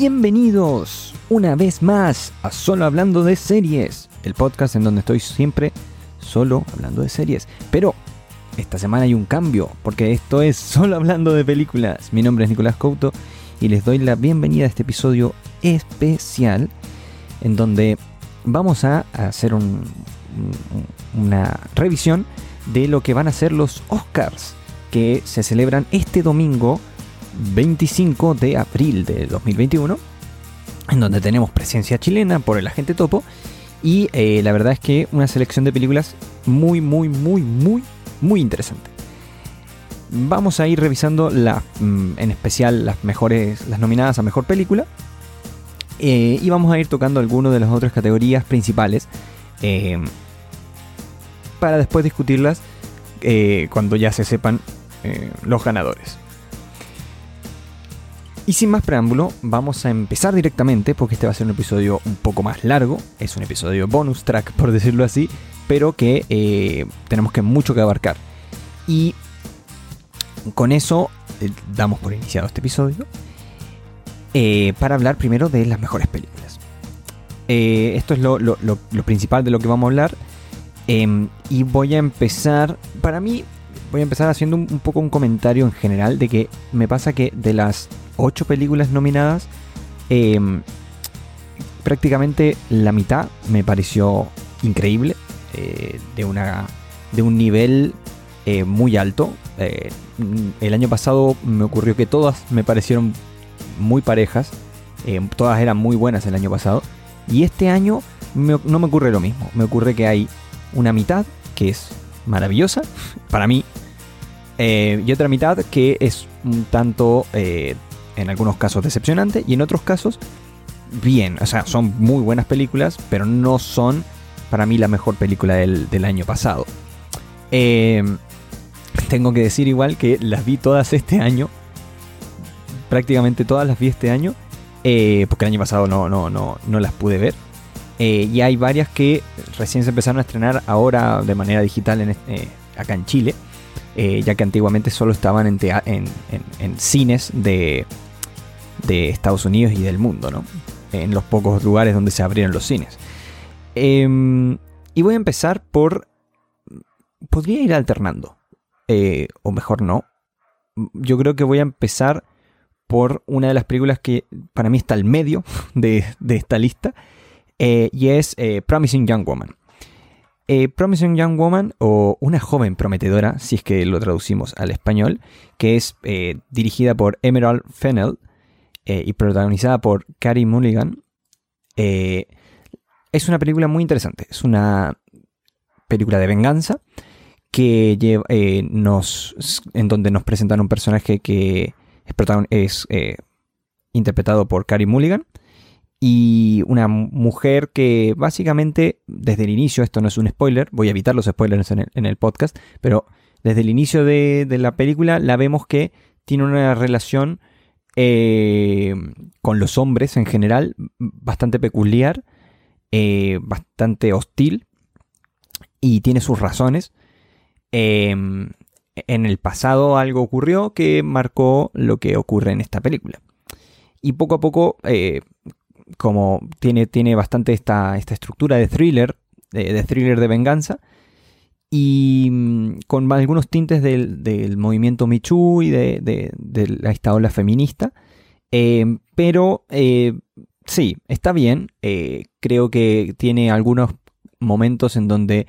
Bienvenidos una vez más a Solo Hablando de Series, el podcast en donde estoy siempre solo hablando de series. Pero esta semana hay un cambio, porque esto es Solo Hablando de Películas. Mi nombre es Nicolás Couto y les doy la bienvenida a este episodio especial en donde vamos a hacer una revisión de lo que van a ser los Oscars que se celebran este domingo 25 de abril de 2021, en donde tenemos presencia chilena por el agente topo. Y eh, la verdad es que una selección de películas muy, muy, muy, muy, muy interesante. Vamos a ir revisando mm, en especial las mejores, las nominadas a mejor película. Eh, y vamos a ir tocando algunas de las otras categorías principales. Eh, para después discutirlas cuando ya se sepan los ganadores. Y sin más preámbulo, vamos a empezar directamente porque este va a ser un episodio un poco más largo. Es un episodio bonus track, por decirlo así, pero que eh, tenemos que mucho que abarcar. Y con eso eh, damos por iniciado este episodio eh, para hablar primero de las mejores películas. esto es lo, principal de lo que vamos a hablar. Em, y voy a empezar, para mí, voy a empezar haciendo un, un poco un comentario en general de que me pasa que de las ocho películas nominadas, em, prácticamente la mitad me pareció increíble, eh, de, una, de un nivel eh, muy alto. Eh, el año pasado me ocurrió que todas me parecieron muy parejas, todas eran muy buenas el año pasado, y este año no me ocurre lo mismo, me ocurre que hay una mitad que es maravillosa, para mí, y otra mitad que es un tanto en algunos casos decepcionante y en otros casos bien. O sea, son muy buenas películas, pero no son para mí la mejor película del, año pasado. Em, tengo que decir igual que las vi todas este año. Prácticamente todas las vi este año. Eh, porque el año pasado no, no, no, no las pude ver. Eh, y hay varias que recién se empezaron a estrenar ahora de manera digital en, eh, acá en Chile. ya que antiguamente solo estaban en, en cines de, de Estados Unidos y del mundo, ¿no? En los pocos lugares donde se abrieron los cines. Em, y voy a empezar por... Podría ir alternando. Eh, o mejor no. Yo creo que voy a empezar por una de las películas que para mí está al medio de, esta lista. Eh, y es eh, Promising Young Woman. Promising Young Woman o Una joven prometedora, si es que lo traducimos al español, que es dirigida por Emerald Fennell eh, y protagonizada por Carrie Mulligan, eh, es una película muy interesante. Es una película de venganza que lleva, eh, nos, en donde nos presentan un personaje que es, es interpretado por Carrie Mulligan y una mujer que básicamente desde el inicio, esto no es un spoiler, voy a evitar los spoilers en el, podcast, pero desde el inicio de, de, la película la vemos que tiene una relación eh, con los hombres en general, bastante peculiar, eh, bastante hostil y tiene sus razones. Em, en el pasado algo ocurrió que marcó lo que ocurre en esta película. Y poco a poco, eh, como tiene, tiene bastante esta, esta estructura de thriller, de thriller de venganza, y mm, con algunos tintes del, movimiento Michu y de, esta ola feminista. Eh, pero eh, sí, está bien. Eh, creo que tiene algunos momentos en donde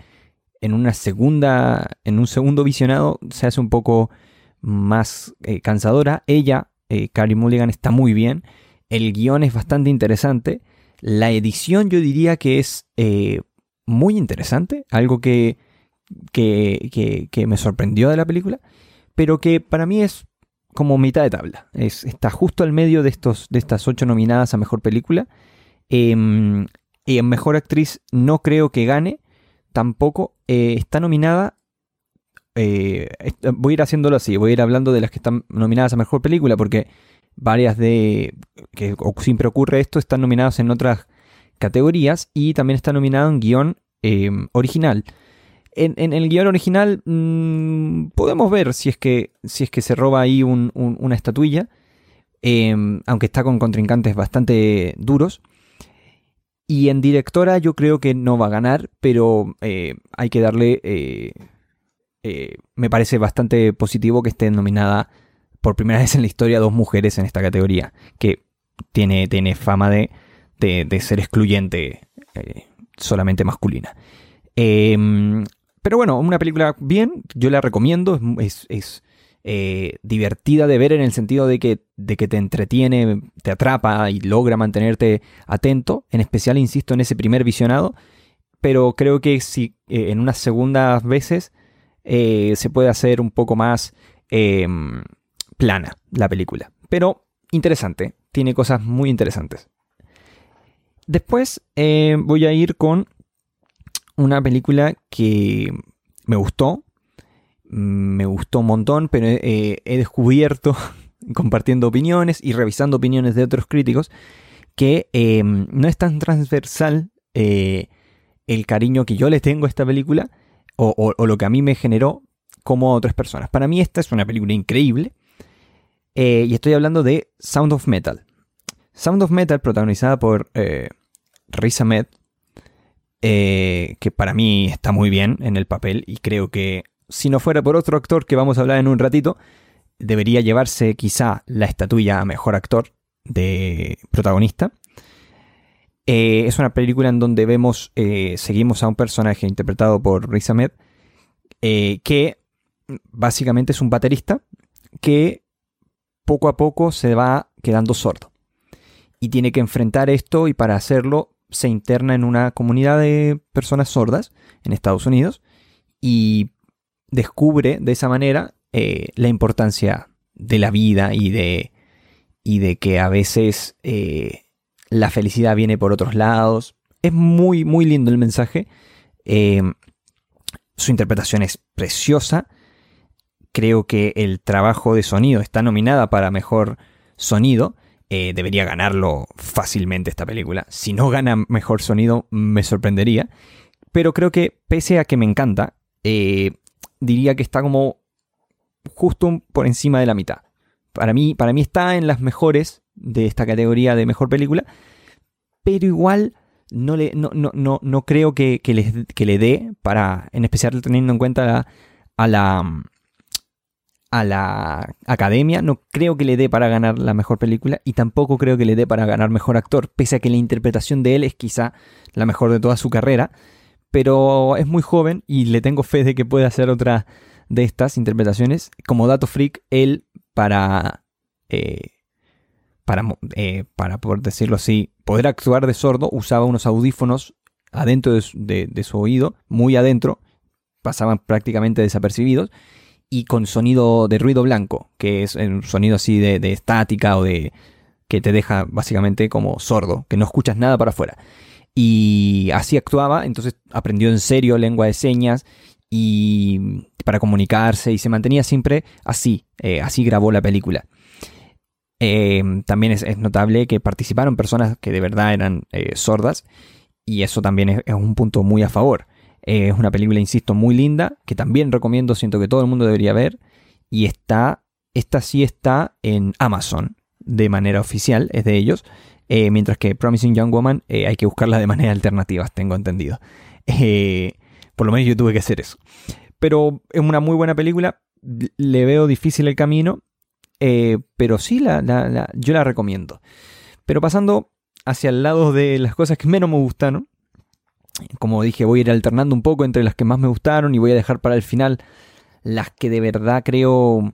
en una segunda, en un segundo visionado se hace un poco más cansadora. Ella, Carrie Mulligan, está muy bien. El guion es bastante interesante. La edición yo diría que es muy interesante. Algo que que, me sorprendió de la película, pero que para mí es como mitad de tabla. Es, está justo al medio de, estos, de estas ocho nominadas a Mejor Película. Em, y en Mejor Actriz no creo que gane, tampoco. Eh, está nominada... Eh, voy a ir haciéndolo así, voy a ir hablando de las que están nominadas a Mejor Película, porque varias de... que siempre ocurre esto, están nominadas en otras categorías y también está nominado en guion em, original. En, el guion original mm, podemos ver si es, que, si es que se roba ahí una estatuilla. em, aunque está con contrincantes bastante duros. Y en directora yo creo que no va a ganar, pero eh, hay que darle... Eh, eh, me parece bastante positivo que esté nominada por primera vez en la historia dos mujeres en esta categoría, que tiene, tiene fama de, de, ser excluyente solamente masculina. Em, pero bueno, una película bien, yo la recomiendo, es, es eh, divertida de ver en el sentido de que, de que te entretiene, te atrapa y logra mantenerte atento, en especial, insisto, en ese primer visionado, pero creo que si eh, en unas segundas veces eh, se puede hacer un poco más em, plana la película. Pero interesante, tiene cosas muy interesantes. Después voy a ir con una película que me gustó, me gustó un montón, pero he descubierto, compartiendo opiniones y revisando opiniones de otros críticos, que em, no es tan transversal eh, el cariño que yo le tengo a esta película o, lo que a mí me generó como a otras personas. Para mí esta es una película increíble eh, y estoy hablando de Sound of Metal. Sound of Metal, protagonizada por eh, Riz Ahmed, eh, que para mí está muy bien en el papel y creo que si no fuera por otro actor que vamos a hablar en un ratito, debería llevarse quizá la estatuilla a mejor actor de protagonista. Eh, es una película en donde vemos, eh, seguimos a un personaje interpretado por Riz Ahmed, que básicamente es un baterista que poco a poco se va quedando sordo. Y tiene que enfrentar esto y para hacerlo se interna en una comunidad de personas sordas en Estados Unidos y descubre de esa manera eh, la importancia de la vida y de, y de que a veces eh, la felicidad viene por otros lados. Es muy, muy lindo el mensaje. Eh, su interpretación es preciosa. Creo que el trabajo de sonido está nominada para mejor sonido. Eh, debería ganarlo fácilmente esta película. Si no gana mejor sonido, me sorprendería. Pero creo que, pese a que me encanta, eh, diría que está como justo por encima de la mitad. Para mí, para mí está en las mejores de esta categoría de mejor película, pero igual no, le, no, no, no, creo que, le, que, le, dé para, en especial teniendo en cuenta a la a la academia, no creo que le dé para ganar la mejor película y tampoco creo que le dé para ganar mejor actor, pese a que la interpretación de él es quizá la mejor de toda su carrera, pero es muy joven y le tengo fe de que puede hacer otra de estas interpretaciones. Como dato freak, él para, eh, para, eh, para por decirlo así, poder actuar de sordo, usaba unos audífonos adentro de su oído, muy adentro, pasaban prácticamente desapercibidos y con sonido de ruido blanco, que es un sonido así de, estática o de que te deja básicamente como sordo, que no escuchas nada para afuera. Y así actuaba, entonces aprendió en serio lengua de señas y para comunicarse y se mantenía siempre así, eh, así grabó la película. Eh, también es, notable que participaron personas que de verdad eran eh, sordas y eso también es, un punto muy a favor. Eh, es una película, insisto, muy linda, que también recomiendo, siento que todo el mundo debería ver. Y está, esta sí está en Amazon de manera oficial, es de ellos. Eh, mientras que Promising Young Woman eh, hay que buscarla de manera alternativa, tengo entendido. por lo menos yo tuve que hacer eso. Pero es una muy buena película, le veo difícil el camino, pero sí la, yo la recomiendo. Pero pasando hacia el lado de las cosas que menos me gustaron, como dije, voy a ir alternando un poco entre las que más me gustaron y voy a dejar para el final las que de verdad creo,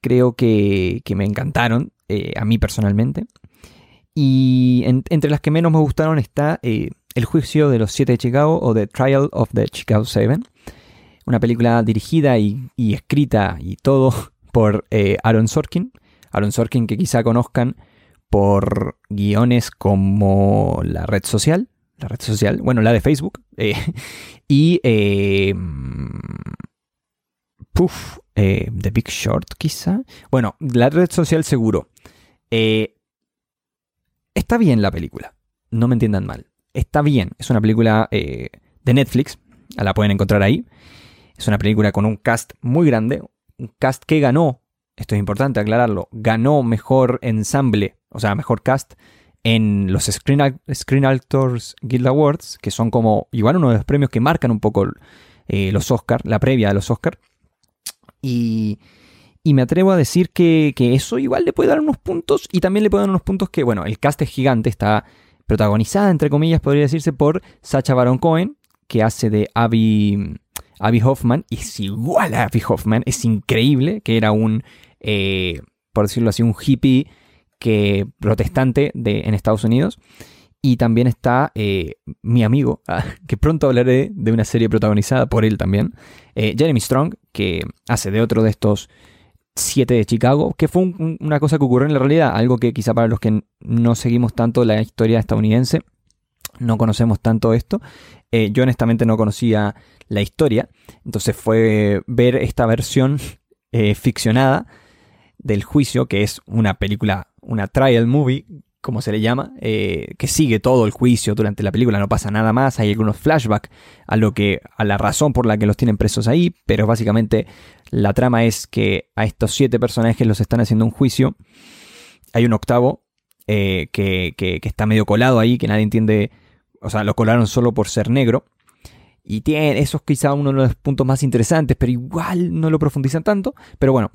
creo que, me encantaron, eh, a mí personalmente. Y entre las que menos me gustaron está eh, El juicio de los siete de Chicago o The Trial of the Chicago Seven. Una película dirigida y, escrita y todo por eh, Aaron Sorkin. Aaron Sorkin que quizá conozcan por guiones como La Red Social, la red social, bueno, la de Facebook, eh, y eh, puff, eh, The Big Short quizá. Bueno, la red social seguro. está bien la película, no me entiendan mal. Está bien, es una película de Netflix, la pueden encontrar ahí. Es una película con un cast muy grande, un cast que ganó esto es importante aclararlo, ganó mejor ensamble, o sea, mejor cast en los Screen, Actors Guild Awards, que son como igual uno de los premios que marcan un poco eh, los Oscars, la previa de los Oscars. Y, me atrevo a decir que, que, eso igual le puede dar unos puntos y también le puede dar unos puntos que, bueno, el cast es gigante, está protagonizada, entre comillas, podría decirse, por Sacha Baron Cohen, que hace de Abby, Abby Hoffman, y es igual a Abby Hoffman, es increíble, que era un, eh, por decirlo así, un hippie que, protestante de, en Estados Unidos. Y también está eh, mi amigo, ah, que pronto hablaré de una serie protagonizada por él también, eh, Jeremy Strong, que hace de otro de estos siete de Chicago, que fue una cosa que ocurrió en la realidad, algo que quizá para los que no seguimos tanto la historia estadounidense, no conocemos tanto esto. Eh, yo honestamente no conocía la historia, entonces fue ver esta versión ficcionada del juicio, que es una película, una trial movie, como se le llama, eh, que sigue todo el juicio durante la película, no pasa nada más, hay algunos flashbacks a lo que, a la razón por la que los tienen presos ahí, pero básicamente la trama es que a estos siete personajes los están haciendo un juicio, hay un octavo eh, que, que, está medio colado ahí, que nadie entiende, o sea, lo colaron solo por ser negro, y tiene, eso es quizá uno de los puntos más interesantes, pero igual no lo profundizan tanto, pero bueno,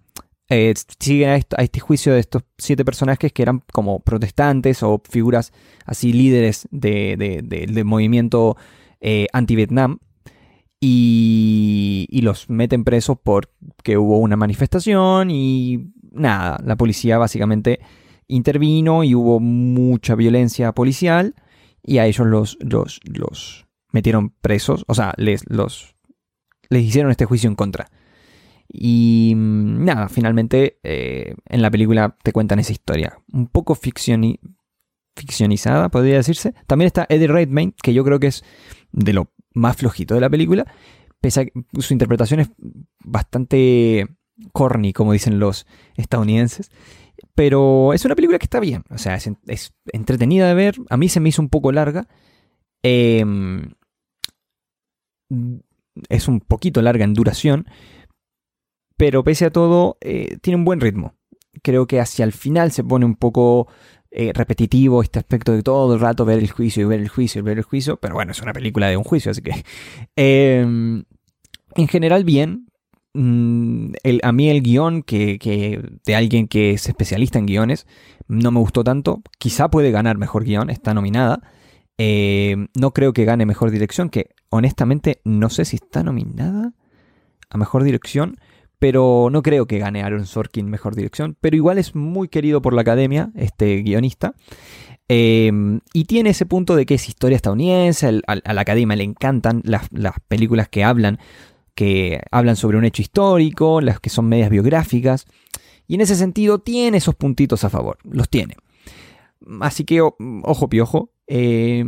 eh, siguen a, este juicio de estos siete personajes que eran como protestantes o figuras así líderes del movimiento eh, anti-Vietnam. Y, los meten presos porque hubo una manifestación y nada, la policía básicamente intervino y hubo mucha violencia policial y a ellos los, los, los metieron presos, o sea, les, los, les hicieron este juicio en contra. Y mm, nada, finalmente eh, en la película te cuentan esa historia. Un poco ficcionizada, podría decirse. También está Eddie Redmayne, que yo creo que es de lo más flojito de la película. Pese a que su interpretación es bastante corny, como dicen los estadounidenses. Pero es una película que está bien. O sea, es, entretenida de ver. A mí se me hizo un poco larga. Em, es un poquito larga en duración pero pese a todo eh, tiene un buen ritmo. Creo que hacia el final se pone un poco eh, repetitivo este aspecto de todo el rato ver el juicio y ver el juicio y ver el juicio, pero bueno, es una película de un juicio, así que... Em, en general bien. Mm, a mí el guion que, de alguien que es especialista en guiones no me gustó tanto. Quizá puede ganar mejor guion, está nominada. Em, no creo que gane mejor dirección, que honestamente no sé si está nominada a mejor dirección pero no creo que gane Aaron Sorkin mejor dirección, pero igual es muy querido por la academia, este guionista. Em, y tiene ese punto de que es historia estadounidense, a, la academia le encantan las, películas que hablan, que hablan sobre un hecho histórico, las que son medias biográficas. Y en ese sentido tiene esos puntitos a favor, los tiene. Así que ojo piojo. Eh,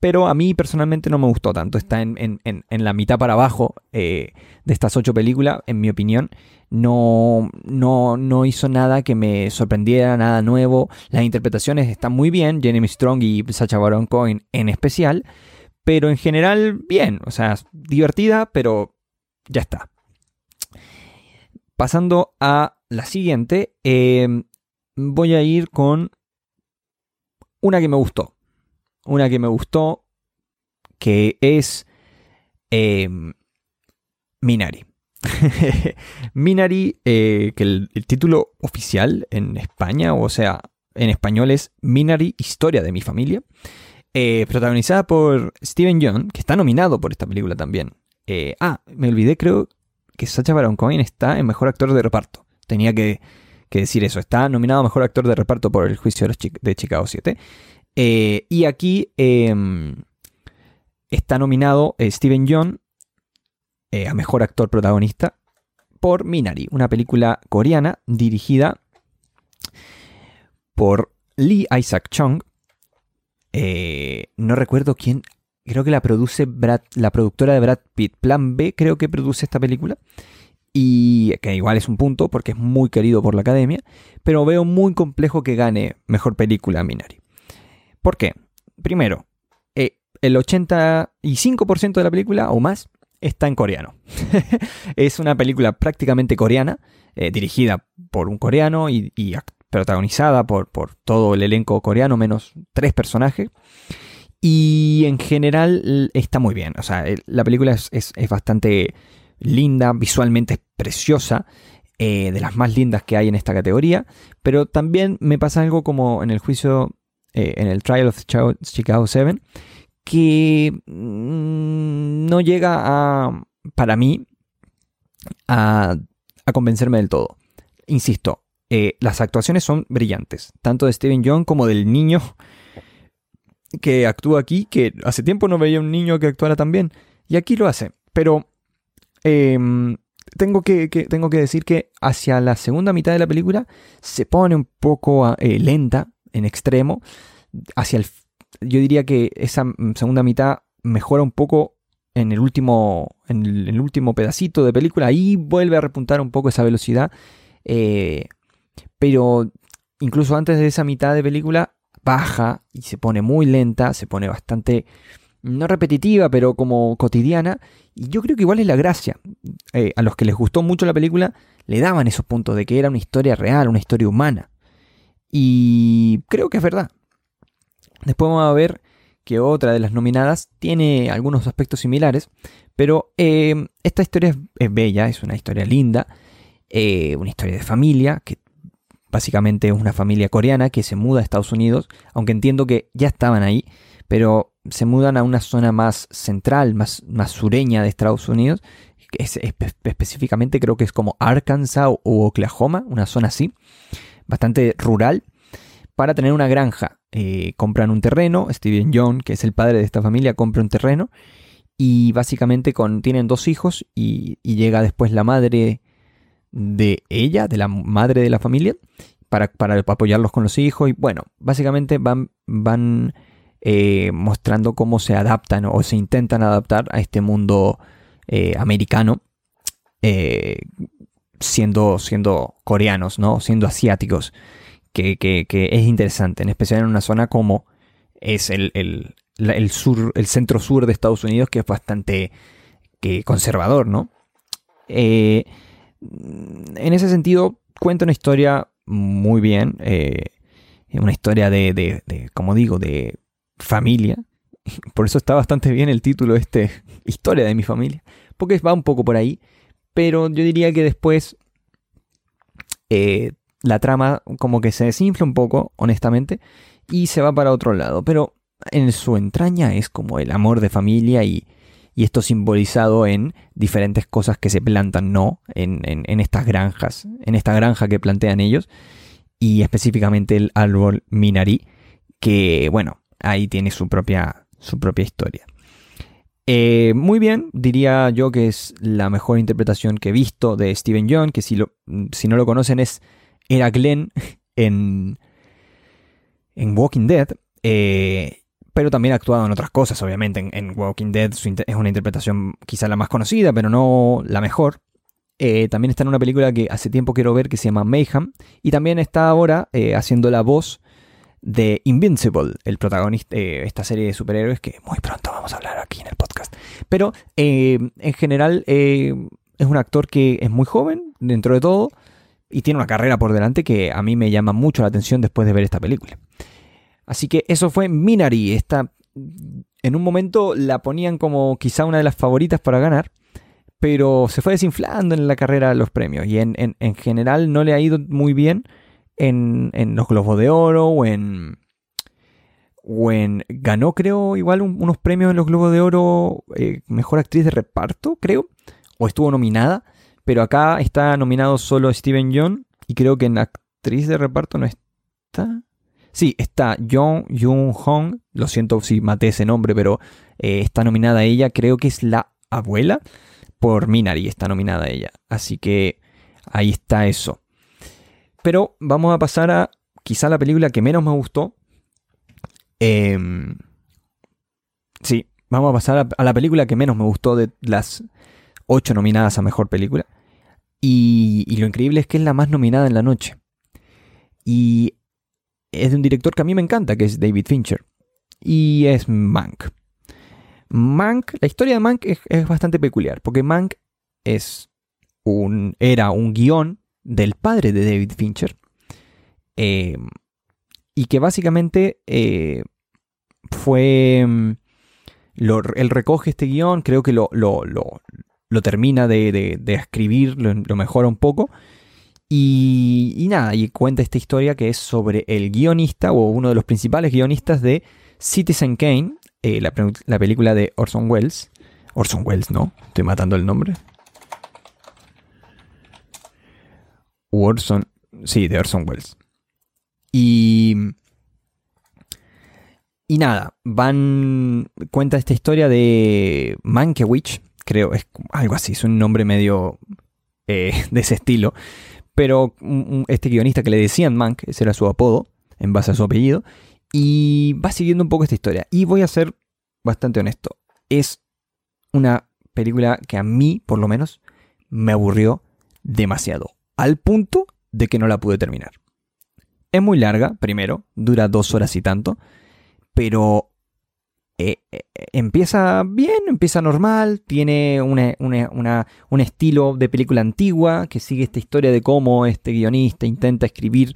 pero a mí personalmente no me gustó tanto. Está en, la mitad para abajo eh, de estas ocho películas, en mi opinión. No, no, no hizo nada que me sorprendiera, nada nuevo. Las interpretaciones están muy bien, Jeremy Strong y Sacha Baron Cohen en especial. Pero en general, bien. O sea, divertida, pero ya está. Pasando a la siguiente, eh, voy a ir con una que me gustó una que me gustó, que es em, Minari. Minari, eh, que el, título oficial en España, o sea, en español es Minari, Historia de mi familia, eh, protagonizada por Steven Yeun, que está nominado por esta película también. Eh, ah, me olvidé, creo que Sacha Baron Cohen está en Mejor Actor de Reparto. Tenía que, decir eso. Está nominado a Mejor Actor de Reparto por el juicio de Chicago 7. Eh, y aquí em, está nominado eh, Steven Yeun eh, a Mejor Actor Protagonista por Minari, una película coreana dirigida por Lee Isaac Chung. no recuerdo quién, creo que la produce la productora de Brad Pitt, Plan B, creo que produce esta película. Y que igual es un punto porque es muy querido por la academia, pero veo muy complejo que gane mejor película Minari. ¿Por qué? Primero, eh, el 85% de la película o más está en coreano. es una película prácticamente coreana. dirigida por un coreano y, protagonizada por, por, todo el elenco coreano, menos tres personajes. Y en general está muy bien. O sea, la película es, es, bastante linda, visualmente es preciosa. Eh, de las más lindas que hay en esta categoría. Pero también me pasa algo como en el juicio, eh, en el Trial of Chicago 7, que mm, no llega a, para mí, a, convencerme del todo. Insisto, eh, las actuaciones son brillantes, tanto de Steven Young como del niño que actúa aquí, que hace tiempo no veía un niño que actuara tan bien, y aquí lo hace. Pero em, tengo, que, tengo que decir que hacia la segunda mitad de la película se pone un poco eh, lenta, en extremo. Hacia el, yo diría que esa segunda mitad mejora un poco en el último, en el, último pedacito de película. Ahí vuelve a repuntar un poco esa velocidad. Eh, pero incluso antes de esa mitad de película baja y se pone muy lenta, se pone bastante, no repetitiva, pero como cotidiana. Y yo creo que igual es la gracia. Eh, a los que les gustó mucho la película le daban esos puntos de que era una historia real, una historia humana. Y creo que es verdad. Después vamos a ver que otra de las nominadas tiene algunos aspectos similares, pero eh, esta historia es, bella, es una historia linda, eh, una historia de familia que Básicamente es una familia coreana que se muda a Estados Unidos, aunque entiendo que ya estaban ahí, pero se mudan a una zona más central, más, más sureña de Estados Unidos, es, específicamente creo que es como Arkansas o Oklahoma, una zona así, bastante rural, para tener una granja. Eh, compran un terreno, Steven John, que es el padre de esta familia, compra un terreno y básicamente con, tienen dos hijos y llega después la madre de ella, de la madre de la familia, para, apoyarlos con los hijos. Y bueno, básicamente van, van eh, mostrando cómo se adaptan o se intentan adaptar a este mundo eh, americano, eh, siendo, siendo coreanos, ¿no? siendo asiáticos, que, es interesante, en especial en una zona como es el, el, sur, el centro sur de Estados Unidos, que es bastante conservador, ¿no? en ese sentido, cuenta una historia muy bien. Eh, una historia de, como digo, de familia. Por eso está bastante bien el título este, Historia de mi familia. Porque va un poco por ahí. Pero yo diría que después eh, la trama como que se desinfla un poco, honestamente. Y se va para otro lado. Pero en su entraña es como el amor de familia y, esto simbolizado en diferentes cosas que se plantan, ¿no? En, estas granjas, en esta granja que plantean ellos, y específicamente el árbol Minari, que, bueno, ahí tiene su propia, su propia historia. Eh, muy bien, diría yo que es la mejor interpretación que he visto de Steven Young, que si, lo, si no lo conocen es era Glenn en, en Walking Dead. Eh, pero también ha actuado en otras cosas, obviamente. En, Walking Dead es una interpretación quizá la más conocida, pero no la mejor. Eh, también está en una película que hace tiempo quiero ver que se llama Mayhem. Y también está ahora haciendo la voz de Invincible, el protagonista de esta serie de superhéroes que muy pronto vamos a hablar aquí en el podcast. Pero eh, en general es un actor que es muy joven dentro de todo y tiene una carrera por delante que a mí me llama mucho la atención después de ver esta película. Así que eso fue Minari. Esta, en un momento la ponían como quizá una de las favoritas para ganar, pero se fue desinflando en la carrera de los premios y en, general no le ha ido muy bien en, los Globos de Oro o en, o en... Ganó creo igual unos premios en los Globos de Oro, eh, Mejor Actriz de Reparto, creo, o estuvo nominada, pero acá está nominado solo Steven Yeun y creo que en Actriz de Reparto no está. Sí, está Jung Jung Hong, lo siento si maté ese nombre, pero eh, está nominada ella, creo que es la abuela, por Minari está nominada ella. Así que ahí está eso. Pero vamos a pasar a quizá la película que menos me gustó. Em, sí, vamos a pasar a, la película que menos me gustó de las ocho nominadas a Mejor Película. Y, lo increíble es que es la más nominada en la noche. Y es de un director que a mí me encanta, que es David Fincher. Y es Mank. Mank, la historia de Mank es, bastante peculiar, porque Mank es un, era un guion del padre de David Fincher. Eh, y que básicamente eh, fue... Mm, él recoge este guion, creo que lo, lo, termina de, escribir, lo, mejora un poco. Y, nada, y cuenta esta historia que es sobre el guionista o uno de los principales guionistas de Citizen Kane, eh, la, la película de Orson Welles. Orson Welles, ¿no? Estoy matando el nombre. Orson. Sí, de Orson Welles. Y. Y nada, van. Cuenta esta historia de Mankiewicz, creo, es algo así, es un nombre medio eh, de ese estilo. Pero este guionista que le decían Mank, ese era su apodo, en base a su apellido. Y va siguiendo un poco esta historia. Y voy a ser bastante honesto. Es una película que a mí, por lo menos, me aburrió demasiado. Al punto de que no la pude terminar. Es muy larga, primero, dura dos horas y tanto, pero eh, eh, empieza bien, empieza normal, tiene un estilo de película antigua que sigue esta historia de cómo este guionista intenta escribir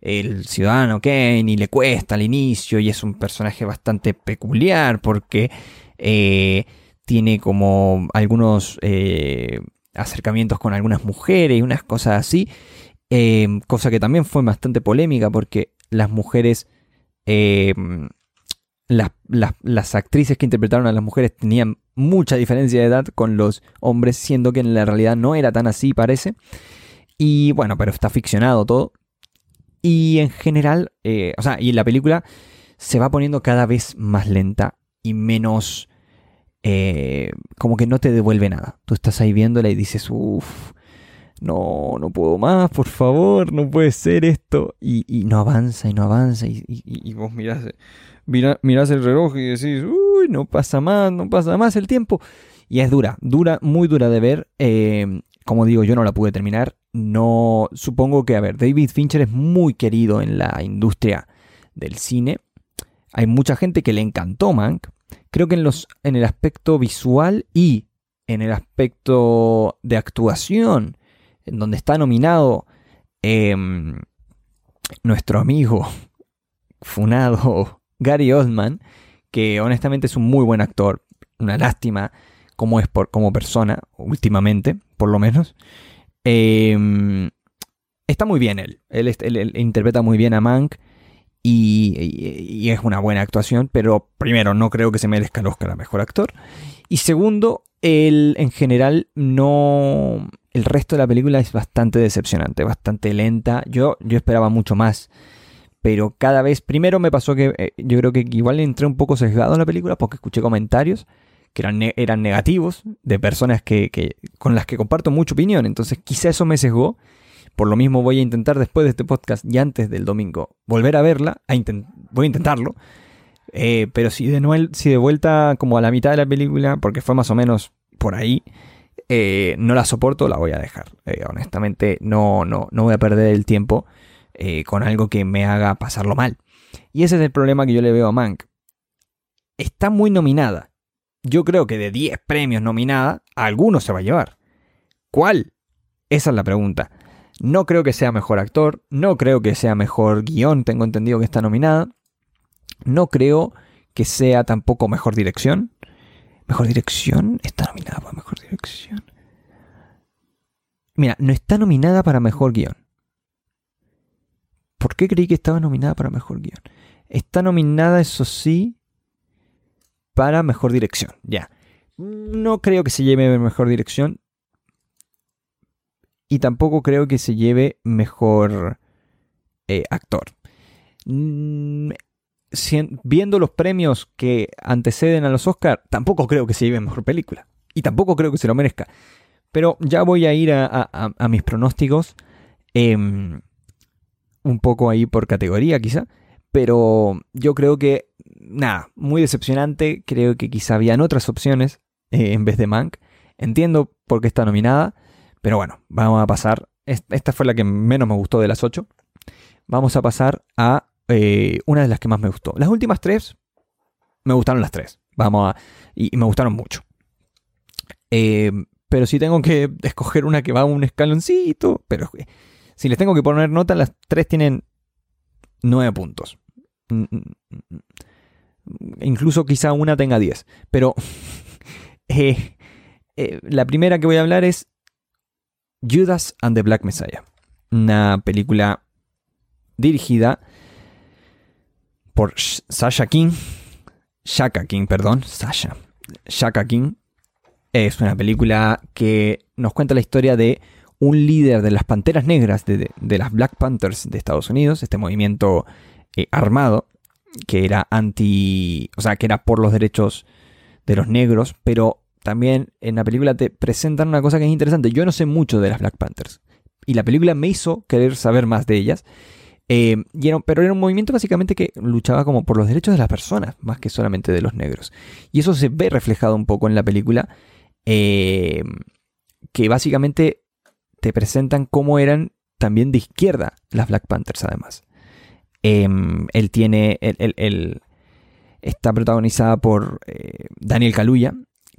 el ciudadano Kane y le cuesta al inicio y es un personaje bastante peculiar porque eh, tiene como algunos acercamientos con algunas mujeres y unas cosas así, cosa que también fue bastante polémica porque las mujeres las, actrices que interpretaron a las mujeres tenían mucha diferencia de edad con los hombres, siendo que en la realidad no era tan así, parece. Y bueno, pero está ficcionado todo. Y en general, eh, o sea, y la película se va poniendo cada vez más lenta y menos... Eh, como que no te devuelve nada. Tú estás ahí viéndola y dices, uff, no, no puedo más, por favor, no puede ser esto. Y, no avanza y no avanza. Y, y vos mirás, mirás el reloj y decís, uy, no pasa más, no pasa más el tiempo. Y es dura, dura, muy dura de ver. Eh, como digo, yo no la pude terminar. No, supongo que, a ver, David Fincher es muy querido en la industria del cine. Hay mucha gente que le encantó Mank. Creo que en, los, en el aspecto visual y en el aspecto de actuación, en donde está nominado em, nuestro amigo funado Gary Oldman, que honestamente es un muy buen actor, una lástima como es por, persona, últimamente, por lo menos. Em, está muy bien él. Él, interpreta muy bien a Mank y, es una buena actuación, pero primero, no creo que se merezca el Oscar a Mejor Actor. Y segundo, él en general no... El resto de la película es bastante decepcionante, bastante lenta. Yo, yo esperaba mucho más pero cada vez, primero me pasó que eh, yo creo que igual entré un poco sesgado en la película porque escuché comentarios que eran, eran negativos de personas que, con las que comparto mucha opinión, entonces quizá eso me sesgó. Por lo mismo voy a intentar después de este podcast y antes del domingo volver a verla, voy a intentarlo. Eh, pero si de, de vuelta como a la mitad de la película, porque fue más o menos por ahí, eh, no la soporto, la voy a dejar. honestamente, no, no, no voy a perder el tiempo eh, con algo que me haga pasarlo mal. Y ese es el problema que yo le veo a Mank. Está muy nominada. Yo creo que de 10 premios nominada, alguno se va a llevar. ¿Cuál? Esa es la pregunta. No creo que sea mejor actor, no creo que sea mejor guion, tengo entendido que está nominada. No creo que sea tampoco mejor dirección. ¿Mejor dirección? Está nominada para mejor dirección. Mira, no está nominada para mejor guion. ¿Por qué creí que estaba nominada para mejor guion? Está nominada, eso sí, para mejor dirección. Ya. No creo que se lleve mejor dirección. Y tampoco creo que se lleve mejor eh, actor. Mm, viendo los premios que anteceden a los Oscars, tampoco creo que se lleve mejor película. Y tampoco creo que se lo merezca. Pero ya voy a ir a, mis pronósticos. Em, un poco ahí por categoría quizá, pero yo creo que, nada, muy decepcionante, creo que quizá habían otras opciones eh, en vez de Mank. Entiendo por qué está nominada, pero bueno, vamos a pasar, esta fue la que menos me gustó de las ocho, vamos a pasar a eh, una de las que más me gustó. Las últimas tres, me gustaron las tres, vamos a, y, me gustaron mucho. Eh, pero si tengo que escoger una que va a un escaloncito, pero Si les tengo que poner nota, las tres tienen nueve puntos. Mm, mm, mm, incluso quizá una tenga 10. Pero eh, la primera que voy a hablar es Judas and the Black Messiah. Una película dirigida por Sasha King. Shaka King, perdón. Sasha. Shaka King. Es una película que nos cuenta la historia de un líder de las Panteras Negras, de, las Black Panthers de Estados Unidos, este movimiento eh, armado que era anti, o sea, que era por los derechos de los negros, pero también en la película te presentan una cosa que es interesante. Yo no sé mucho de las Black Panthers y la película me hizo querer saber más de ellas. Eh, pero era un movimiento básicamente que luchaba como por los derechos de las personas, más que solamente de los negros. Y eso se ve reflejado un poco en la película, eh, que básicamente te presentan cómo eran también de izquierda las Black Panthers además. Em, él tiene. está protagonizada por eh, Daniel Kaluuya,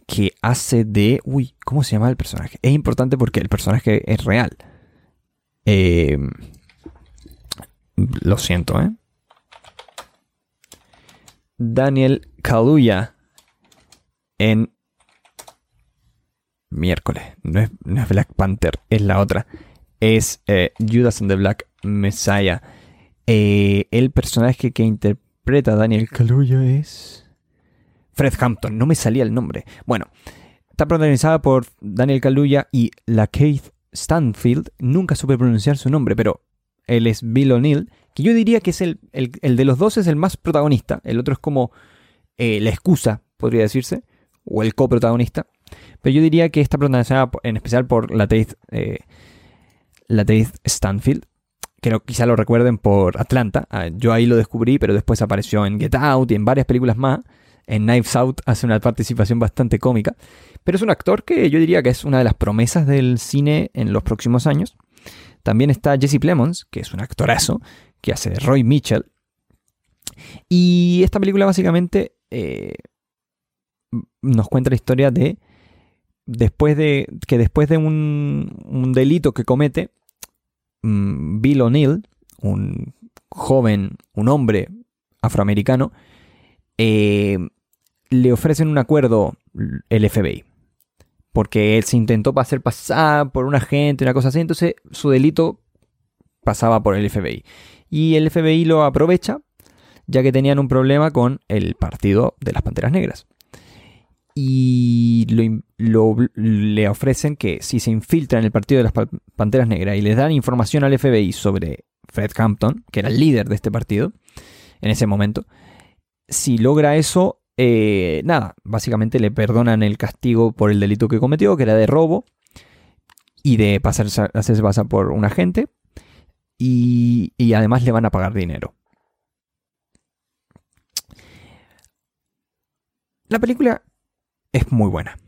que hace de. Uy, ¿cómo se llama el personaje? Es importante porque el personaje es real. Em, lo siento, ¿eh? Daniel Kaluuya en miércoles. No es, Black Panther, es la otra. Es eh, Judas and the Black Messiah. Eh, el personaje que interpreta Daniel Kaluuya es. Fred Hampton, no me salía el nombre. Bueno, está protagonizada por Daniel Kaluuya y la Keith Stanfield. Nunca supe pronunciar su nombre, pero él es Bill O'Neill, que yo diría que es el, de los dos es el más protagonista. El otro es como eh, la excusa, podría decirse, o el coprotagonista. Pero yo diría que está protagonizada en especial por la Keith, eh, la Stanfield que quizá lo recuerden por Atlanta. Ah, yo ahí lo descubrí, pero después apareció en Get Out y en varias películas más. En Knives Out hace una participación bastante cómica. Pero es un actor que yo diría que es una de las promesas del cine en los próximos años. También está Jesse Plemons, que es un actorazo, que hace de Roy Mitchell. Y esta película básicamente eh, nos cuenta la historia de después de que después de un, un delito que comete Mm, Bill O'Neill, un joven, un hombre afroamericano, eh, le ofrecen un acuerdo el FBI. Porque él se intentó hacer pasar por un agente, una cosa así, entonces su delito pasaba por el FBI. Y el FBI lo aprovecha, ya que tenían un problema con el partido de las Panteras Negras y le ofrecen que si se infiltra en el partido de las Panteras Negras y les dan información al FBI sobre Fred Hampton, que era el líder de este partido en ese momento, si logra eso, eh, nada, básicamente le perdonan el castigo por el delito que cometió, que era de robo y de hacerse pasar por un agente, y, y además le van a pagar dinero. La película es muy buena.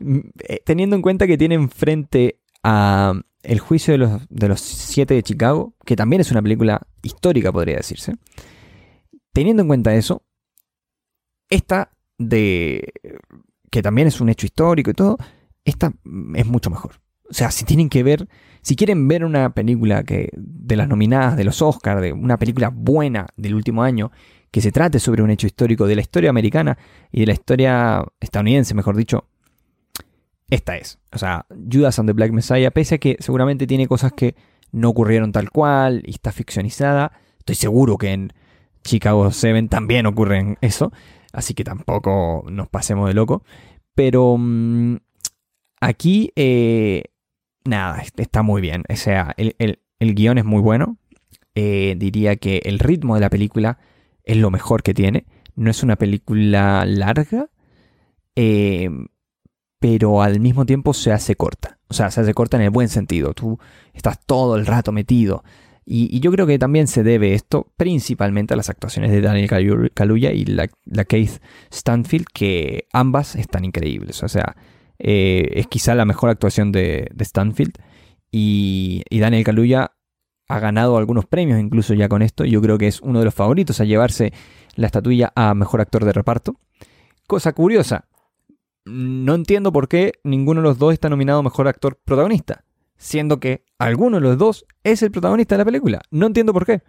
Eh, teniendo en cuenta que tienen frente a El juicio de los, de los siete de Chicago, que también es una película histórica, podría decirse. Teniendo en cuenta eso, esta de que también es un hecho histórico y todo, esta es mucho mejor. O sea, si tienen que ver, si quieren ver una película que de las nominadas de los Oscars, de una película buena del último año, que se trate sobre un hecho histórico de la historia americana y de la historia estadounidense, mejor dicho, esta es. O sea, Judas and the Black Messiah, pese a que seguramente tiene cosas que no ocurrieron tal cual y está ficcionizada, estoy seguro que en Chicago 7 también ocurre eso, así que tampoco nos pasemos de loco. Pero mm, aquí, eh, nada, está muy bien. O sea, el, guion es muy bueno. Eh, diría que el ritmo de la película es lo mejor que tiene. No es una película larga, eh, pero al mismo tiempo se hace corta. O sea, se hace corta en el buen sentido. Tú estás todo el rato metido. Y, yo creo que también se debe esto principalmente a las actuaciones de Daniel Kaluuya y la, Keith Stanfield, que ambas están increíbles. O sea, eh, es quizá la mejor actuación de, Stanfield. Y, y Daniel Kaluuya ha ganado algunos premios incluso ya con esto. Yo creo que es uno de los favoritos a llevarse la estatuilla a mejor actor de reparto. Cosa curiosa, no entiendo por qué ninguno de los dos está nominado mejor actor protagonista. Siendo que alguno de los dos es el protagonista de la película. No entiendo por qué.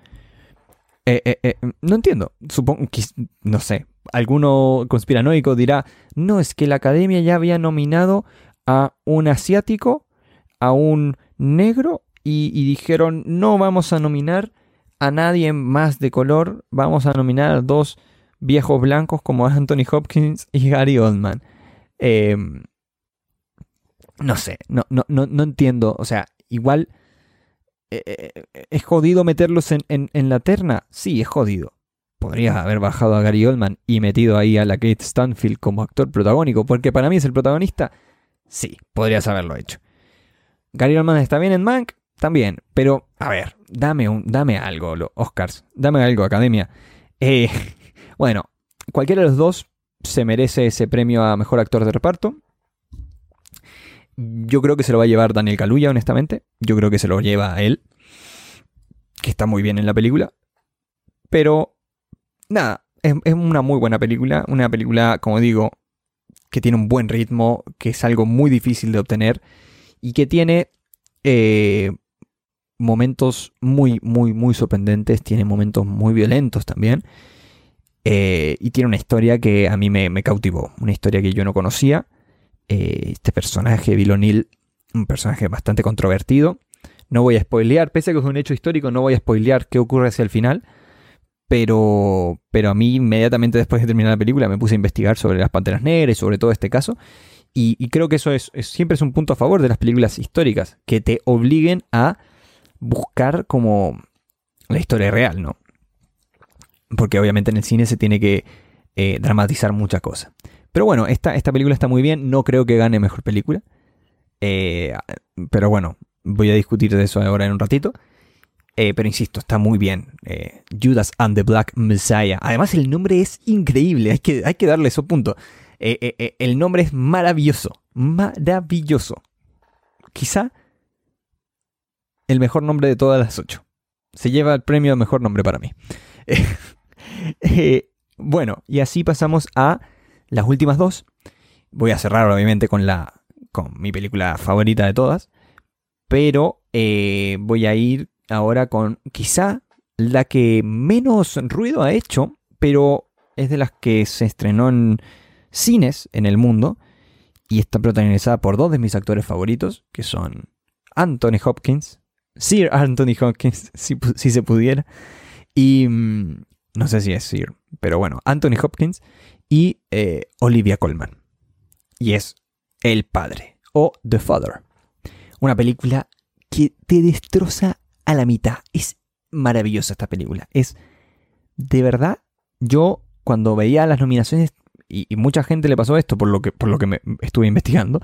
Eh, eh, eh, no entiendo. Supongo que, no sé, alguno conspiranoico dirá, no, es que la academia ya había nominado a un asiático, a un negro, y, y dijeron, no vamos a nominar a nadie más de color, vamos a nominar a dos viejos blancos como Anthony Hopkins y Gary Oldman. No sé, no, no, no, entiendo. O sea, igual eh, eh, es jodido meterlos en, en, la terna. Sí, es jodido. Podría haber bajado a Gary Oldman y metido ahí a la Kate Stanfield como actor protagónico, porque para mí es el protagonista. Sí, podrías haberlo hecho. Gary Oldman está bien en Mank, también, pero a ver, dame un, dame algo, Oscars, dame algo, Academia. Eh, bueno, cualquiera de los dos se merece ese premio a mejor actor de reparto. Yo creo que se lo va a llevar Daniel Kaluuya, honestamente. Yo creo que se lo lleva a él, que está muy bien en la película. Pero, nada, es, una muy buena película. Una película, como digo, que tiene un buen ritmo, que es algo muy difícil de obtener y que tiene eh, momentos muy, muy, muy sorprendentes. Tiene momentos muy violentos también. Eh, y tiene una historia que a mí me, me cautivó. Una historia que yo no conocía eh, este personaje, Bill O'Neill, un personaje bastante controvertido. No voy a spoilear, pese a que es un hecho histórico, no voy a spoilear qué ocurre hacia el final. Pero, pero a mí inmediatamente después de terminar la película me puse a investigar sobre las Panteras Negras y sobre todo este caso. Y, creo que eso es, siempre es un punto a favor de las películas históricas, que te obliguen a buscar como la historia real, ¿no? Porque obviamente en el cine se tiene que eh, dramatizar muchas cosas. Pero bueno, esta, esta película está muy bien. No creo que gane mejor película. Eh, pero bueno, voy a discutir de eso ahora en un ratito. Eh, pero insisto, está muy bien. Eh, Judas and the Black Messiah. Además, el nombre es increíble. Hay que, hay que darle eso punto. el nombre es maravilloso. Maravilloso. Quizá el mejor nombre de todas las ocho. Se lleva el premio a mejor nombre para mí. bueno, y así pasamos a las últimas dos. Voy a cerrar obviamente con, la, con mi película favorita de todas. Pero eh, voy a ir ahora con quizá la que menos ruido ha hecho, pero es de las que se estrenó en cines en el mundo y está protagonizada por dos de mis actores favoritos, que son Anthony Hopkins, Sir Anthony Hopkins, si, si se pudiera, y mm, no sé si es Sir, pero bueno, Anthony Hopkins y eh, Olivia Colman. Y es El Padre o The Father. Una película que te destroza a la mitad. Es maravillosa esta película. Es de verdad, yo cuando veía las nominaciones, y, mucha gente le pasó esto por lo que, por lo que me estuve investigando,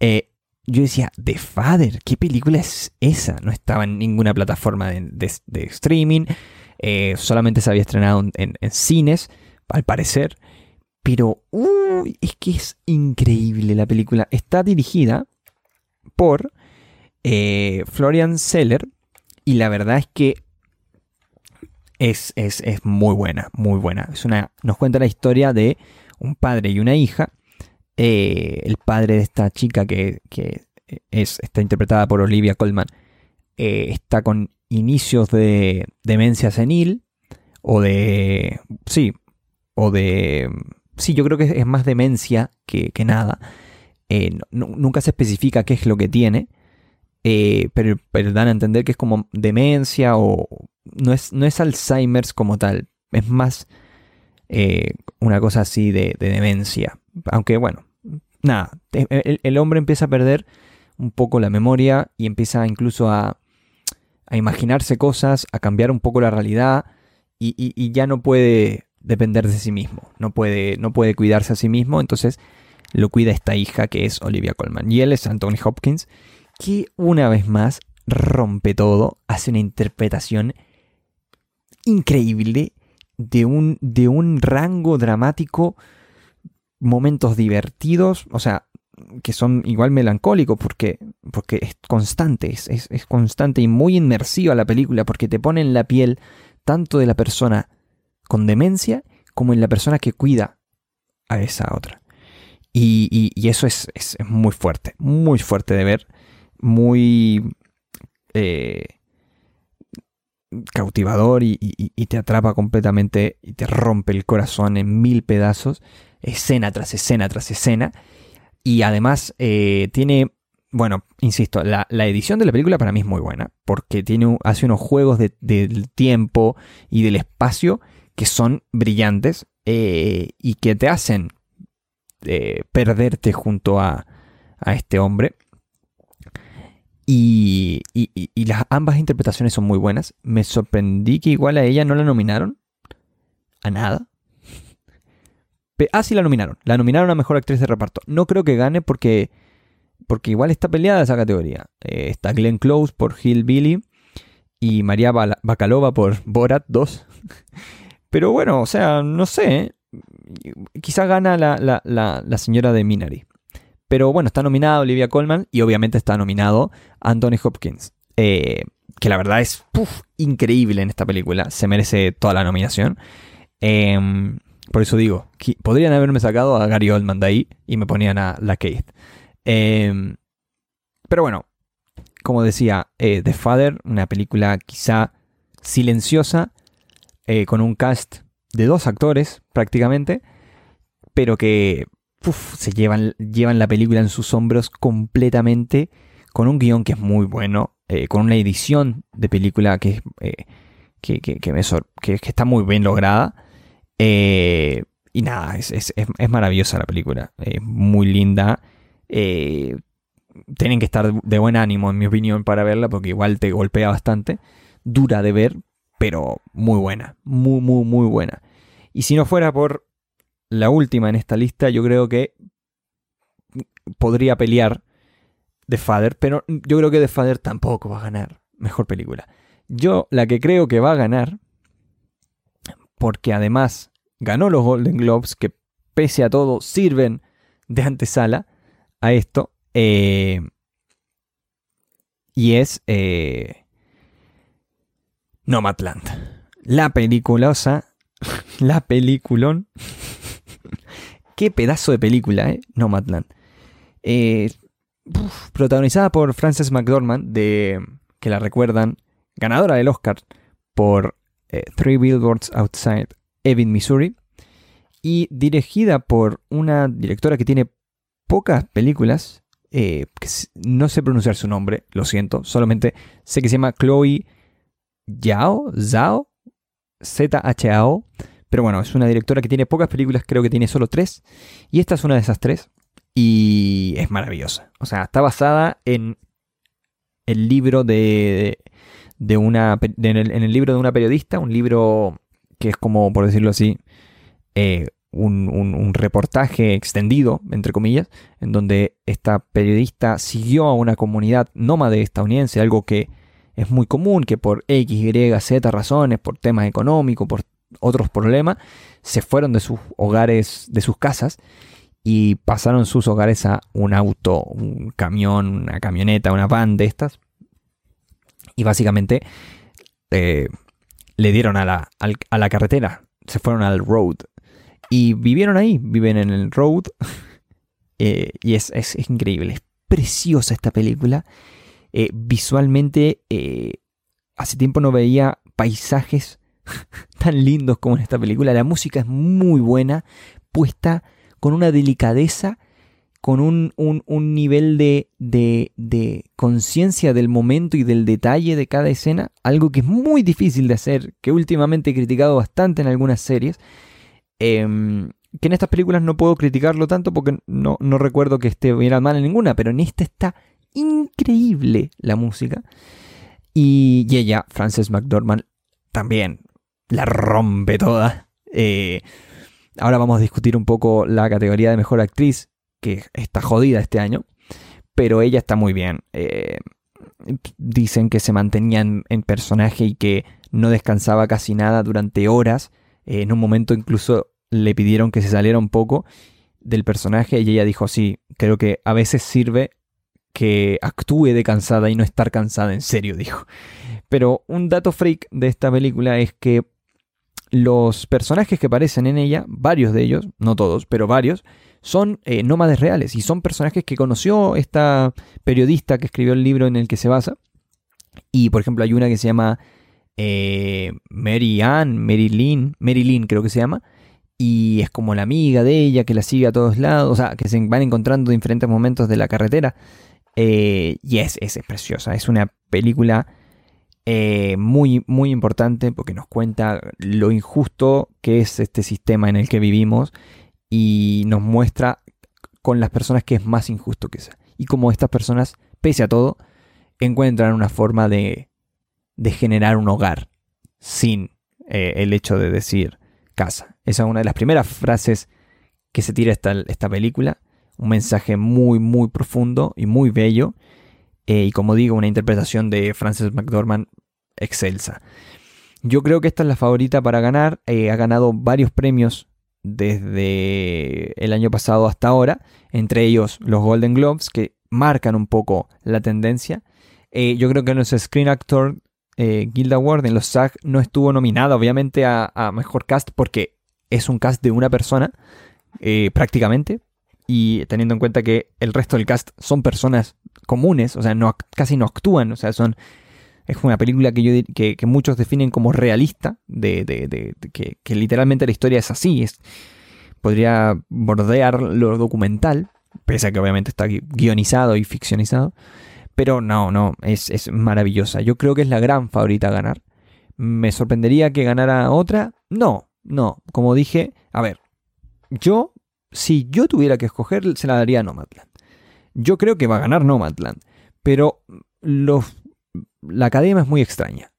eh, yo decía, The Father, ¿qué película es esa? No estaba en ninguna plataforma de, streaming, eh, solamente se había estrenado en, en, cines, al parecer. Pero es que es increíble la película. Está dirigida por eh, Florian Seller y la verdad es que es, es, muy buena, muy buena. Es una, nos cuenta la historia de un padre y una hija. Eh, el padre de esta chica que, es, está interpretada por Olivia Colman eh, está con inicios de demencia senil o de... Sí, o de sí, yo creo que es más demencia que, nada. Eh, nunca se especifica qué es lo que tiene, eh, pero, dan a entender que es como demencia o no es, no es Alzheimer's como tal, es más eh, una cosa así de, demencia. Aunque bueno, nada, el, hombre empieza a perder un poco la memoria y empieza incluso a, a imaginarse cosas, a cambiar un poco la realidad y ya no puede depender de sí mismo, no puede, no puede cuidarse a sí mismo, entonces lo cuida esta hija que es Olivia Colman. Y él es Anthony Hopkins, que una vez más rompe todo, hace una interpretación increíble de un, de un rango dramático, momentos divertidos, o sea, que son igual melancólicos porque, porque es constante, es, es constante y muy inmersiva la película porque te pone en la piel tanto de la persona con demencia como en la persona que cuida a esa otra. Y, eso es, muy fuerte, muy fuerte de ver. muy eh, cautivador y, te atrapa completamente y te rompe el corazón en mil pedazos, escena tras escena tras escena. Y además eh, tiene, bueno, insisto, la, edición de la película para mí es muy buena, porque tiene, hace unos juegos del tiempo y del espacio que son brillantes eh, y que te hacen eh, perderte junto a, a este hombre. Y, las ambas interpretaciones son muy buenas. Me sorprendí que igual a ella no la nominaron. A nada. Ah, sí la nominaron. La nominaron a Mejor Actriz de Reparto. No creo que gane porque, porque igual está peleada esa categoría. Eh, está Glenn Close por Hillbilly y María Bacalova por Borat 2. Pero bueno, o sea, no sé. ¿eh? Quizá gana la, la señora de Minari. Pero bueno, está nominada Olivia Colman y obviamente está nominado Anthony Hopkins. Eh, que la verdad es increíble en esta película. Se merece toda la nominación. Em, por eso digo, podrían haberme sacado a Gary Oldman de ahí y me ponían a la Kate. Em, pero bueno, como decía, eh, The Father, una película quizá silenciosa, eh, con un cast de dos actores prácticamente, pero que se llevan, llevan la película en sus hombros completamente, con un guion que es muy bueno, eh, con una edición de película que, eh, que, que, que, está muy bien lograda. Y nada, es, es, es, maravillosa la película, es muy linda. tienen que estar de buen ánimo, en mi opinión, para verla, porque igual te golpea bastante. Dura de ver, pero muy buena, muy, muy, muy buena. Y si no fuera por la última en esta lista, yo creo que podría pelear The Father, pero yo creo que The Father tampoco va a ganar mejor película. Yo la que creo que va a ganar, porque además ganó los Golden Globes, que pese a todo sirven de antesala a esto, eh, y es eh, Nomadland. La peliculosa, la peliculón Qué pedazo de película, ¿eh? Nomadland. Eh, protagonizada por Frances McDormand, de, que la recuerdan, ganadora del Oscar por eh, Three Billboards Outside Ebbing, Missouri. Y dirigida por una directora que tiene pocas películas. Eh, no sé pronunciar su nombre, lo siento. Solamente sé que se llama Chloe Zhao, Zhao, Z-H-A-O. Pero bueno, es una directora que tiene pocas películas, creo que tiene solo tres. Y esta es una de esas tres. Y es maravillosa. O sea, está basada en el libro de, de una. en, el, libro de una periodista, un libro que es como, por decirlo así, eh, un, un, reportaje extendido, entre comillas, en donde esta periodista siguió a una comunidad nómade estadounidense, algo que es muy común, que por X, Y, Z razones, por temas económicos, por otros problemas, se fueron de sus hogares, de sus casas, y pasaron sus hogares a un auto, un camión, una camioneta, una van de estas. Y básicamente eh, le dieron a la, a la carretera, se fueron al road. Y vivieron ahí, viven en el road. Eh, y es, increíble, es preciosa esta película. Eh, visualmente, hace tiempo no veía paisajes tan lindos como en esta película. La música es muy buena, puesta con una delicadeza, con un, nivel de, de, conciencia del momento y del detalle de cada escena, algo que es muy difícil de hacer, que últimamente he criticado bastante en algunas series. Em, que en estas películas no puedo criticarlo tanto porque no, no recuerdo que esté bien mal en ninguna, pero en esta está increíble la música. Y, ella, Frances McDormand, también la rompe toda. Eh, ahora vamos a discutir un poco la categoría de mejor actriz, que está jodida este año, pero ella está muy bien. Eh, dicen que se mantenía en, personaje y que no descansaba casi nada durante horas. Eh, en un momento incluso le pidieron que se saliera un poco del personaje y ella dijo, sí, creo que a veces sirve que actúe de cansada y no estar cansada en serio, dijo. Pero un dato freak de esta película es que los personajes que aparecen en ella, varios de ellos, no todos, pero varios, son eh, nómades reales y son personajes que conoció esta periodista que escribió el libro en el que se basa. Y por ejemplo hay una que se llama eh, Mary Ann, Mary Lynn, Mary Lynn creo que se llama, y es como la amiga de ella que la sigue a todos lados, o sea, que se van encontrando en diferentes momentos de la carretera. Eh, y es, es, preciosa, es una película eh, muy, muy importante porque nos cuenta lo injusto que es este sistema en el que vivimos y nos muestra con las personas que es más injusto que sea. Y como estas personas, pese a todo, encuentran una forma de, de generar un hogar sin eh, el hecho de decir casa. Esa es una de las primeras frases que se tira esta, esta película. Un mensaje muy, muy profundo y muy bello. Eh, y como digo, una interpretación de Frances McDormand excelsa. Yo creo que esta es la favorita para ganar. Eh, ha ganado varios premios desde el año pasado hasta ahora, entre ellos los Golden Globes, que marcan un poco la tendencia. Eh, yo creo que en los Screen Actor Guild Award, en los SAG, no estuvo nominada, obviamente, a, Mejor Cast, porque es un cast de una persona, prácticamente, y teniendo en cuenta que el resto del cast son personas comunes, o sea, no, casi no actúan, o sea, son... Es una película que, yo, que, muchos definen como realista, de, que, literalmente la historia es así, es, podría bordear lo documental, pese a que obviamente está guionizado y ficcionizado, pero no, no, es, es maravillosa. Yo creo que es la gran favorita a ganar. ¿Me sorprendería que ganara otra? No, no, como dije, a ver, yo si yo tuviera que escoger, se la daría a Nomadland. Yo creo que va a ganar Nomadland, pero la academia es muy extraña.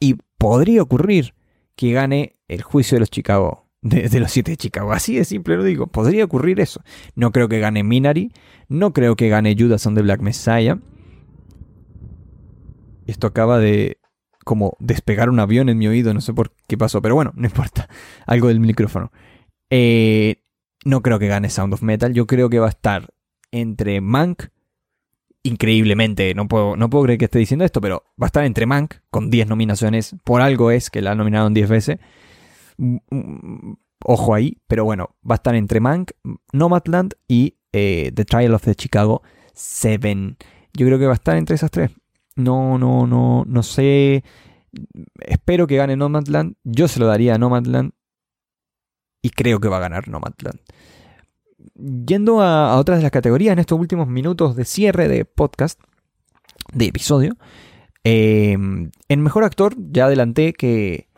Y podría ocurrir que gane el juicio de los Chicago, de, los siete de Chicago. Así de simple lo digo. Podría ocurrir eso. No creo que gane Minari. No creo que gane Judas on the Black Messiah. Esto acaba de como despegar un avión en mi oído. No sé por qué pasó, pero bueno, no importa. Algo del micrófono. Eh, no creo que gane Sound of Metal. Yo creo que va a estar entre Mank. Increíblemente, no puedo, no puedo creer que esté diciendo esto, pero va a estar entre Mank, con 10 nominaciones. Por algo es que la han nominado 10 veces. Mm, mm, ojo ahí, pero bueno, va a estar entre Mank, Nomadland y eh, The Trial of the Chicago 7. Yo creo que va a estar entre esas tres. No, no, no, no sé. Espero que gane Nomadland. Yo se lo daría a Nomadland y creo que va a ganar Nomadland. Yendo a, otras de las categorías en estos últimos minutos de cierre de podcast, de episodio, em, en Mejor Actor ya adelanté que,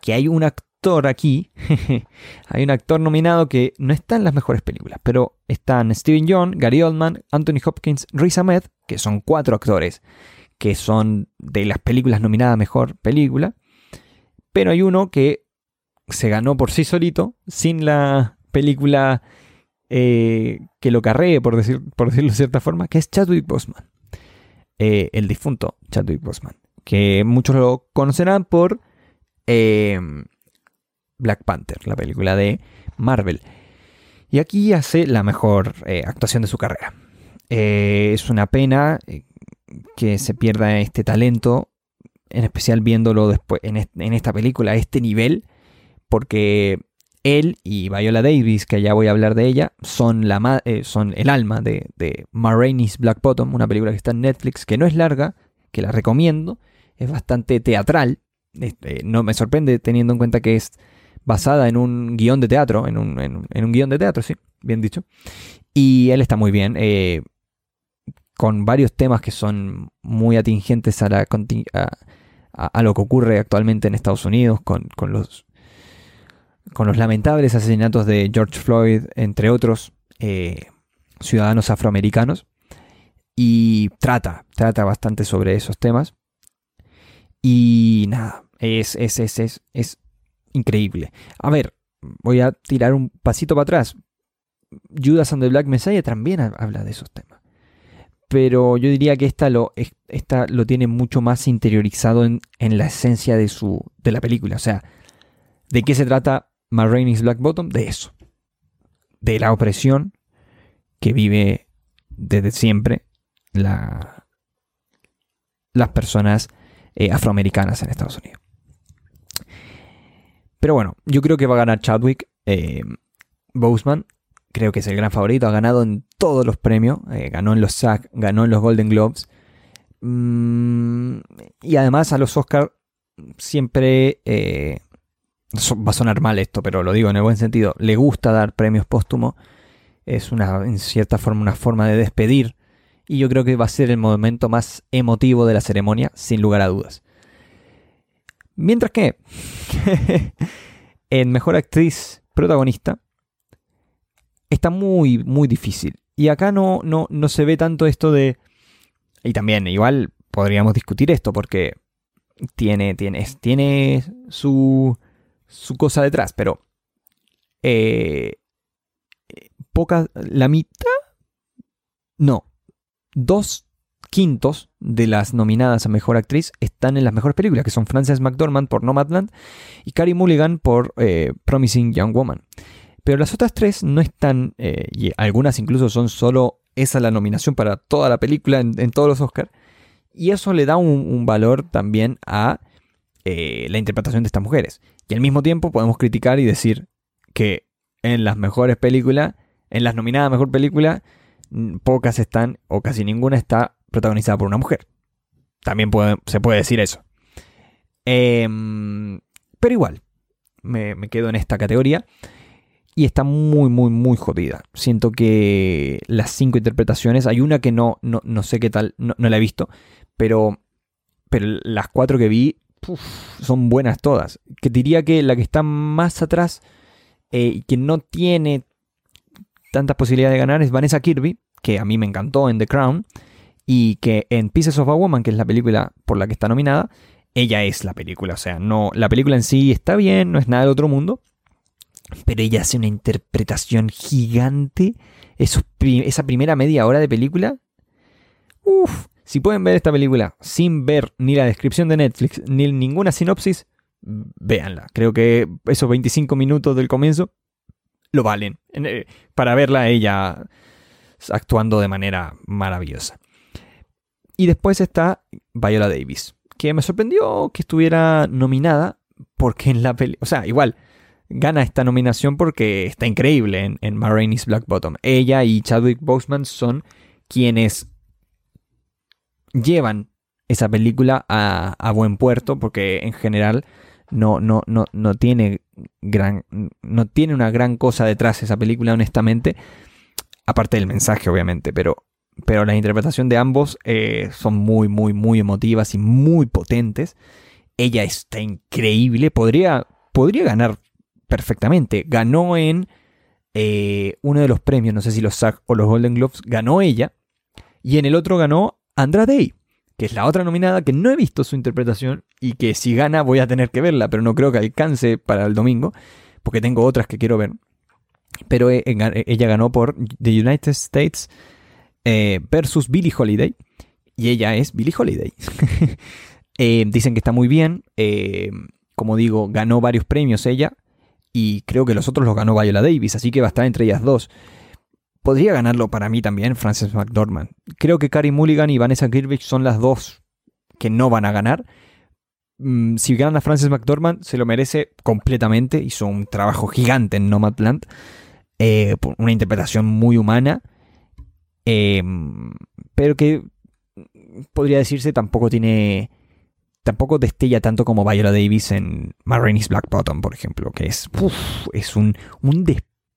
que hay un actor aquí, hay un actor nominado que no está en las mejores películas, pero están Steven Yeun, Gary Oldman, Anthony Hopkins, Riz Ahmed, que son cuatro actores que son de las películas nominadas Mejor Película, pero hay uno que se ganó por sí solito, sin la película eh, que lo carree, por, decir, por decirlo de cierta forma, que es Chadwick Boseman. Eh, el difunto Chadwick Boseman. Que muchos lo conocerán por eh, Black Panther, la película de Marvel. Y aquí hace la mejor actuación de su carrera. es una pena que se pierda este talento, en especial viéndolo después en, en esta película a este nivel porque él y Viola Davis, que ya voy a hablar de ella, son, la eh, son el alma de, de Black Bottom, una película que está en Netflix, que no es larga, que la recomiendo, es bastante teatral, este, no me sorprende teniendo en cuenta que es basada en un guion de teatro, en un, en, guion de teatro, sí, bien dicho. Y él está muy bien, eh, con varios temas que son muy atingentes a, la, a, lo que ocurre actualmente en Estados Unidos, con, con los con los lamentables asesinatos de George Floyd, entre otros eh, ciudadanos afroamericanos, y trata, trata bastante sobre esos temas. Y nada, es, es, es, es, es increíble. A ver, voy a tirar un pasito para atrás. Judas and the Black Messiah también habla de esos temas. Pero yo diría que esta lo, esta lo tiene mucho más interiorizado en, en la esencia de, su, de la película. O sea, ¿de qué se trata Marraine's Black Bottom de eso, de la opresión que vive desde siempre la, las personas eh, afroamericanas en Estados Unidos. Pero bueno, yo creo que va a ganar Chadwick eh, Boseman. creo que es el gran favorito, ha ganado en todos los premios, eh, ganó en los SAG, ganó en los Golden Globes. Mm, y además a los Oscars siempre, va a sonar mal esto, pero lo digo en el buen sentido, le gusta dar premios póstumos. Es una, en cierta forma una forma de despedir. Y yo creo que va a ser el momento más emotivo de la ceremonia, sin lugar a dudas. Mientras que en Mejor Actriz Protagonista está muy, muy difícil. Y acá no, no, no se ve tanto esto de... Y también, igual podríamos discutir esto porque tiene, tiene, tiene su, su cosa detrás, pero... Eh, poca, la mitad... No. Dos quintos de las nominadas a Mejor Actriz están en las mejores películas, que son Frances McDormand por Nomadland y Carrie Mulligan por eh, Promising Young Woman. Pero las otras tres no están, eh, y algunas incluso son solo esa la nominación para toda la película en, todos los Oscars. Y eso le da un, valor también a eh, la interpretación de estas mujeres. Y al mismo tiempo podemos criticar y decir que en las mejores películas, en las nominadas a mejor película, pocas están, o casi ninguna está protagonizada por una mujer. También se puede decir eso. Em, pero igual, me, quedo en esta categoría. Y está muy, muy, muy jodida. Siento que las cinco interpretaciones, hay una que no, no, sé qué tal, no, la he visto, pero, pero las cuatro que vi son buenas todas. Que diría que la que está más atrás eh, y que no tiene tantas posibilidades de ganar es Vanessa Kirby, que a mí me encantó en The Crown, y que en Pieces of a Woman, que es la película por la que está nominada, ella es la película. O sea, no, la película en sí está bien, no es nada del otro mundo, pero ella hace una interpretación gigante. esa primera media hora de película. Uff, si pueden ver esta película sin ver ni la descripción de Netflix ni ninguna sinopsis, véanla. Creo que esos 25 minutos del comienzo lo valen eh, para verla ella actuando de manera maravillosa. Y después está Viola Davis, que me sorprendió que estuviera nominada porque en la película, o sea, igual, gana esta nominación porque está increíble en, en Black Bottom. Ella y Chadwick Boseman son quienes llevan esa película a, buen puerto porque en general no, no, no, no, tiene gran, no tiene una gran cosa detrás esa película, honestamente. Aparte del mensaje, obviamente, pero, pero la interpretación de ambos eh, son muy, muy, muy emotivas y muy potentes. Ella está increíble, podría, podría ganar perfectamente. Ganó en eh, uno de los premios, no sé si los SAG o los Golden Globes, ganó ella. Y en el otro ganó Andra Day, que es la otra nominada que no he visto su interpretación y que si gana voy a tener que verla, pero no creo que alcance para el domingo, porque tengo otras que quiero ver. Pero eh, eh, ella ganó por The United States versus Billie Holiday. Y ella es Billie Holiday. dicen que está muy bien. como digo, ganó varios premios ella y creo que los otros los ganó Viola Davis, así que va a estar entre ellas dos. Podría ganarlo para mí también Frances McDormand. Creo que Carrie Mulligan y Vanessa Kirby son las dos que no van a ganar. Mm, si gana Frances McDormand, se lo merece completamente. Hizo un trabajo gigante en Nomadland. Eh, una interpretación muy humana. Em, pero que podría decirse tampoco tiene tampoco destella tanto como Viola Davis en Marraine's Black Bottom, por ejemplo, que es, es un, un,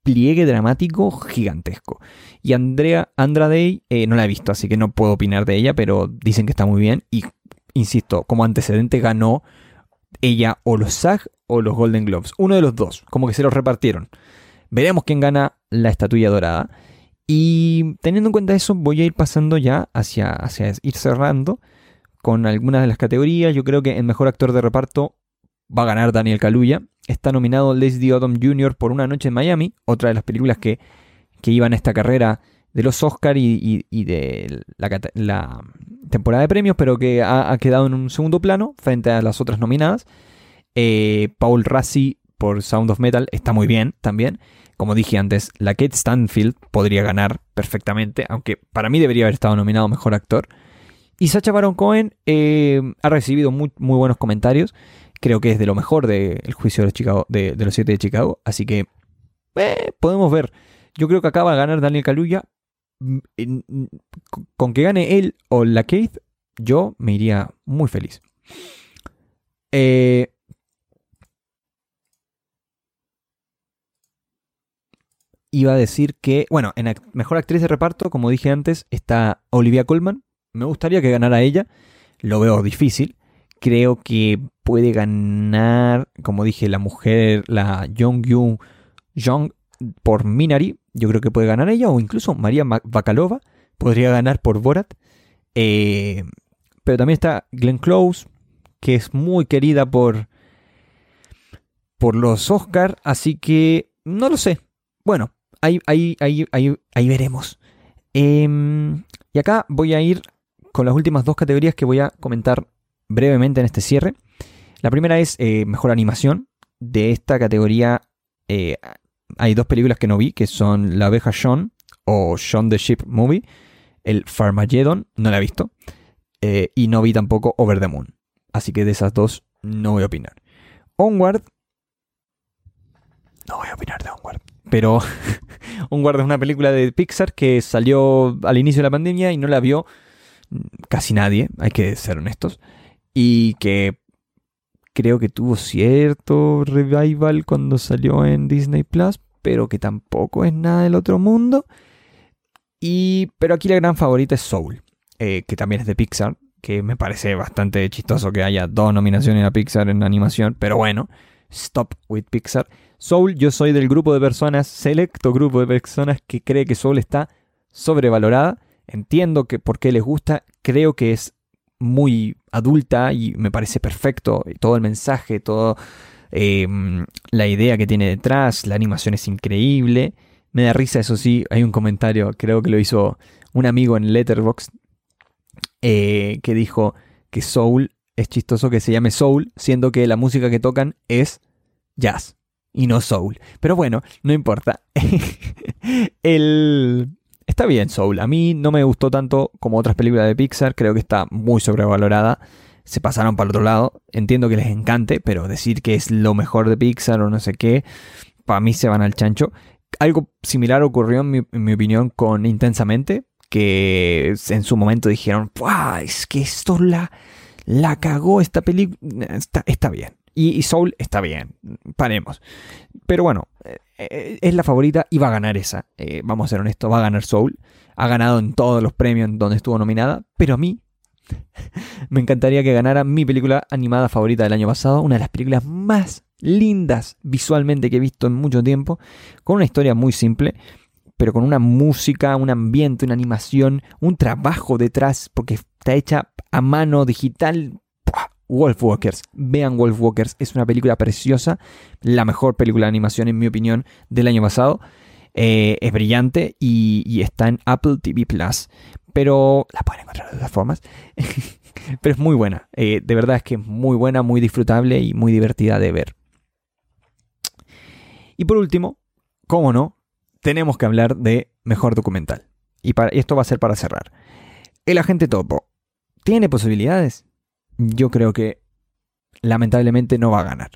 despliegue dramático gigantesco. Y Andrea Andrade eh, no la he visto, así que no puedo opinar de ella, pero dicen que está muy bien. Y insisto, como antecedente ganó ella o los SAG o los Golden Globes. Uno de los dos, como que se los repartieron. Veremos quién gana la estatuilla dorada. Y teniendo en cuenta eso, voy a ir pasando ya hacia, hacia ir cerrando con algunas de las categorías. Yo creo que en mejor actor de reparto va a ganar Daniel Kaluuya. Está nominado Leslie Odom Jr. por Una Noche en Miami, otra de las películas que, que iban a esta carrera de los Oscars y, de la, temporada de premios, pero que ha, quedado en un segundo plano frente a las otras nominadas. Eh, Paul Rassi por Sound of Metal está muy bien también. Como dije antes, la Kate Stanfield podría ganar perfectamente, aunque para mí debería haber estado nominado mejor actor. Y Sacha Baron Cohen eh, ha recibido muy, buenos comentarios. Creo que es de lo mejor del juicio de los, Chicago, de, los siete de Chicago. Así que eh, podemos ver. Yo creo que acá va a ganar Daniel Kaluuya. Mm, con que gane él o la Keith, yo me iría muy feliz. Eh, iba a decir que, bueno, en Mejor Actriz de Reparto, como dije antes, está Olivia Colman. Me gustaría que ganara ella. Lo veo difícil. Creo que puede ganar, como dije, la mujer, la Jong Yu Jong por Minari. Yo creo que puede ganar ella. O incluso María Bakalova podría ganar por Borat. Eh, pero también está Glenn Close, que es muy querida por, por los Oscar. Así que no lo sé. Bueno, ahí, ahí, ahí, ahí, veremos. Em, y acá voy a ir con las últimas dos categorías que voy a comentar brevemente en este cierre. La primera es eh, mejor animación. De esta categoría eh, hay dos películas que no vi, que son La abeja Sean o Sean the Ship Movie. El Farmageddon, no la he visto. Eh, y no vi tampoco Over the Moon. Así que de esas dos no voy a opinar. Onward. No voy a opinar de Onward. Pero Onward es una película de Pixar que salió al inicio de la pandemia y no la vio casi nadie, hay que ser honestos. Y que creo que tuvo cierto revival cuando salió en Disney Plus, pero que tampoco es nada del otro mundo. Y, pero aquí la gran favorita es Soul, eh, que también es de Pixar, que me parece bastante chistoso que haya dos nominaciones a Pixar en animación, pero bueno, stop with Pixar. Soul, yo soy del grupo de personas, selecto grupo de personas que cree que Soul está sobrevalorada. Entiendo que por qué les gusta, creo que es muy adulta y me parece perfecto. Todo el mensaje, toda em, la idea que tiene detrás, la animación es increíble. Me da risa, eso sí, hay un comentario, creo que lo hizo un amigo en Letterboxd, eh, que dijo que Soul es chistoso que se llame Soul, siendo que la música que tocan es jazz y no soul. Pero bueno, no importa. el... Está bien Soul. A mí no me gustó tanto como otras películas de Pixar. Creo que está muy sobrevalorada. Se pasaron para el otro lado. Entiendo que les encante, pero decir que es lo mejor de Pixar o no sé qué, para mí se van al chancho. Algo similar ocurrió en mi, opinión con Intensamente, que en su momento dijeron, es que esto la, la cagó esta película. Está, está bien. Y, Soul está bien, paremos. Pero bueno, eh, eh, es la favorita y va a ganar esa. Eh, vamos a ser honestos, va a ganar Soul. Ha ganado en todos los premios donde estuvo nominada. Pero a mí me encantaría que ganara mi película animada favorita del año pasado. Una de las películas más lindas visualmente que he visto en mucho tiempo. Con una historia muy simple. Pero con una música, un ambiente, una animación, un trabajo detrás. Porque está hecha a mano digital Wolfwalkers. Vean Wolfwalkers, es una película preciosa, la mejor película de animación en mi opinión del año pasado. Eh, es brillante y, está en Apple TV Plus. Pero la pueden encontrar de todas formas. pero es muy buena. Eh, de verdad es que es muy buena, muy disfrutable y muy divertida de ver. Y por último, cómo no, tenemos que hablar de mejor documental. Y, para, y esto va a ser para cerrar. El agente topo. ¿Tiene posibilidades? Yo creo que lamentablemente no va a ganar.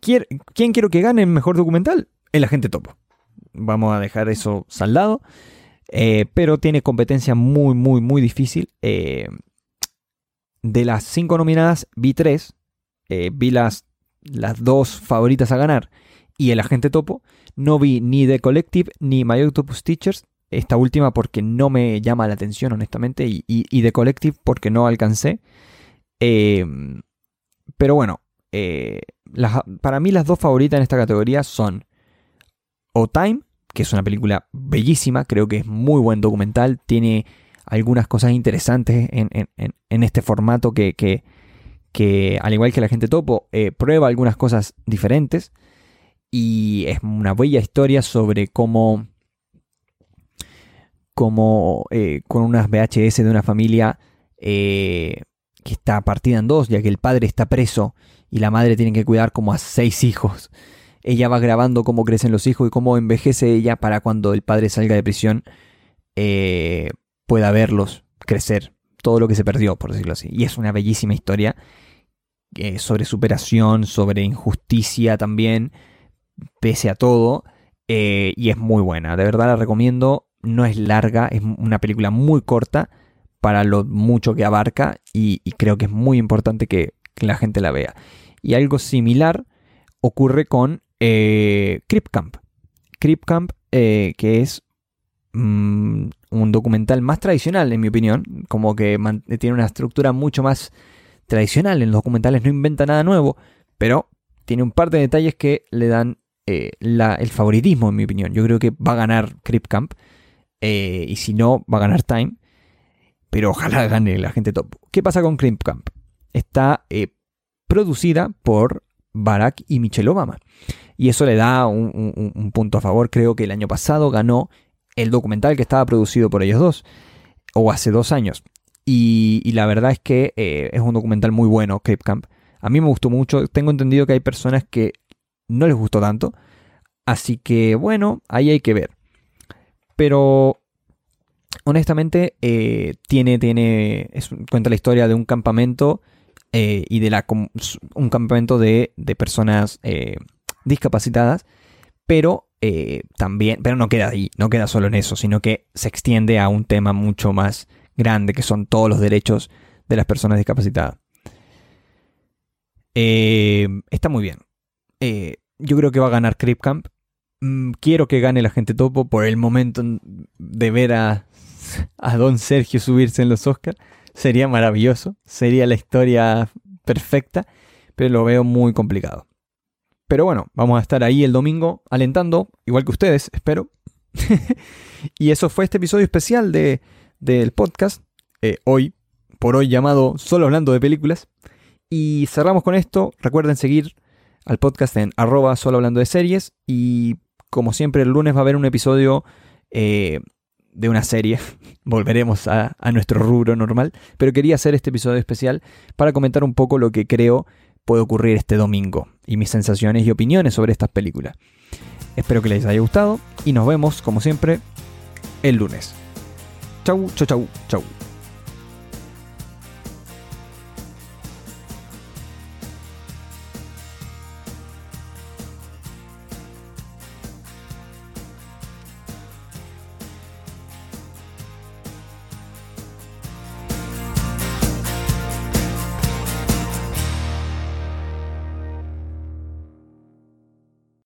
¿Quién quiero que gane en mejor documental? El agente topo. Vamos a dejar eso saldado. Eh, pero tiene competencia muy, muy, muy difícil. Eh, de las cinco nominadas, vi tres. Eh, vi las, las dos favoritas a ganar y el agente topo. No vi ni The Collective ni My Octopus Teachers. Esta última porque no me llama la atención, honestamente. Y, y The Collective porque no alcancé. Em, pero bueno, eh, para mí las dos favoritas en esta categoría son O Time, que es una película bellísima, creo que es muy buen documental, tiene algunas cosas interesantes en, este formato que, que, al igual que la gente topo, eh, prueba algunas cosas diferentes y es una bella historia sobre cómo, cómo eh, con unas VHS de una familia que está partida en dos, ya que el padre está preso y la madre tiene que cuidar como a seis hijos. Ella va grabando cómo crecen los hijos y cómo envejece ella para cuando el padre salga de prisión eh, pueda verlos crecer, todo lo que se perdió, por decirlo así. Y es una bellísima historia eh, sobre superación, sobre injusticia también, pese a todo. eh, y es muy buena. De verdad la recomiendo. No es larga, es una película muy corta para lo mucho que abarca y, creo que es muy importante que, la gente la vea. Y algo similar ocurre con eh, Crip Camp. Crip Camp, eh, que es mm, un documental más tradicional, en mi opinión, como que tiene una estructura mucho más tradicional. En los documentales no inventa nada nuevo, pero tiene un par de detalles que le dan eh, el favoritismo, en mi opinión. Yo creo que va a ganar Crip Camp. Eh, y si no, va a ganar Time. Pero ojalá gane la gente top. ¿Qué pasa con Crip Camp? Está eh, producida por Barack y Michelle Obama. Y eso le da un, punto a favor. Creo que el año pasado ganó el documental que estaba producido por ellos dos. O hace dos años. Y, la verdad es que es un documental muy bueno, Crip Camp. A mí me gustó mucho. Tengo entendido que hay personas que no les gustó tanto. Así que bueno, ahí hay que ver. Pero honestamente eh, tiene, tiene, cuenta la historia de un campamento eh, y de la, un campamento de, personas eh, discapacitadas, pero también, pero no queda ahí, no queda solo en eso, sino que se extiende a un tema mucho más grande que son todos los derechos de las personas discapacitadas. está muy bien. Yo creo que va a ganar Creep Camp. Mm, quiero que gane la gente topo por el momento de ver a, a Don Sergio subirse en los Oscars. Sería maravilloso. Sería la historia perfecta. Pero lo veo muy complicado. Pero bueno, vamos a estar ahí el domingo alentando, igual que ustedes, espero. y eso fue este episodio especial de, del podcast. Eh, hoy, por hoy llamado Solo hablando de películas. Y cerramos con esto. Recuerden seguir al podcast en arroba solo hablando de series y como siempre el lunes va a haber un episodio eh, de una serie. Volveremos a, nuestro rubro normal, pero quería hacer este episodio especial para comentar un poco lo que creo puede ocurrir este domingo y mis sensaciones y opiniones sobre estas películas. Espero que les haya gustado y nos vemos como siempre el lunes. Chau, chau, chau, chau.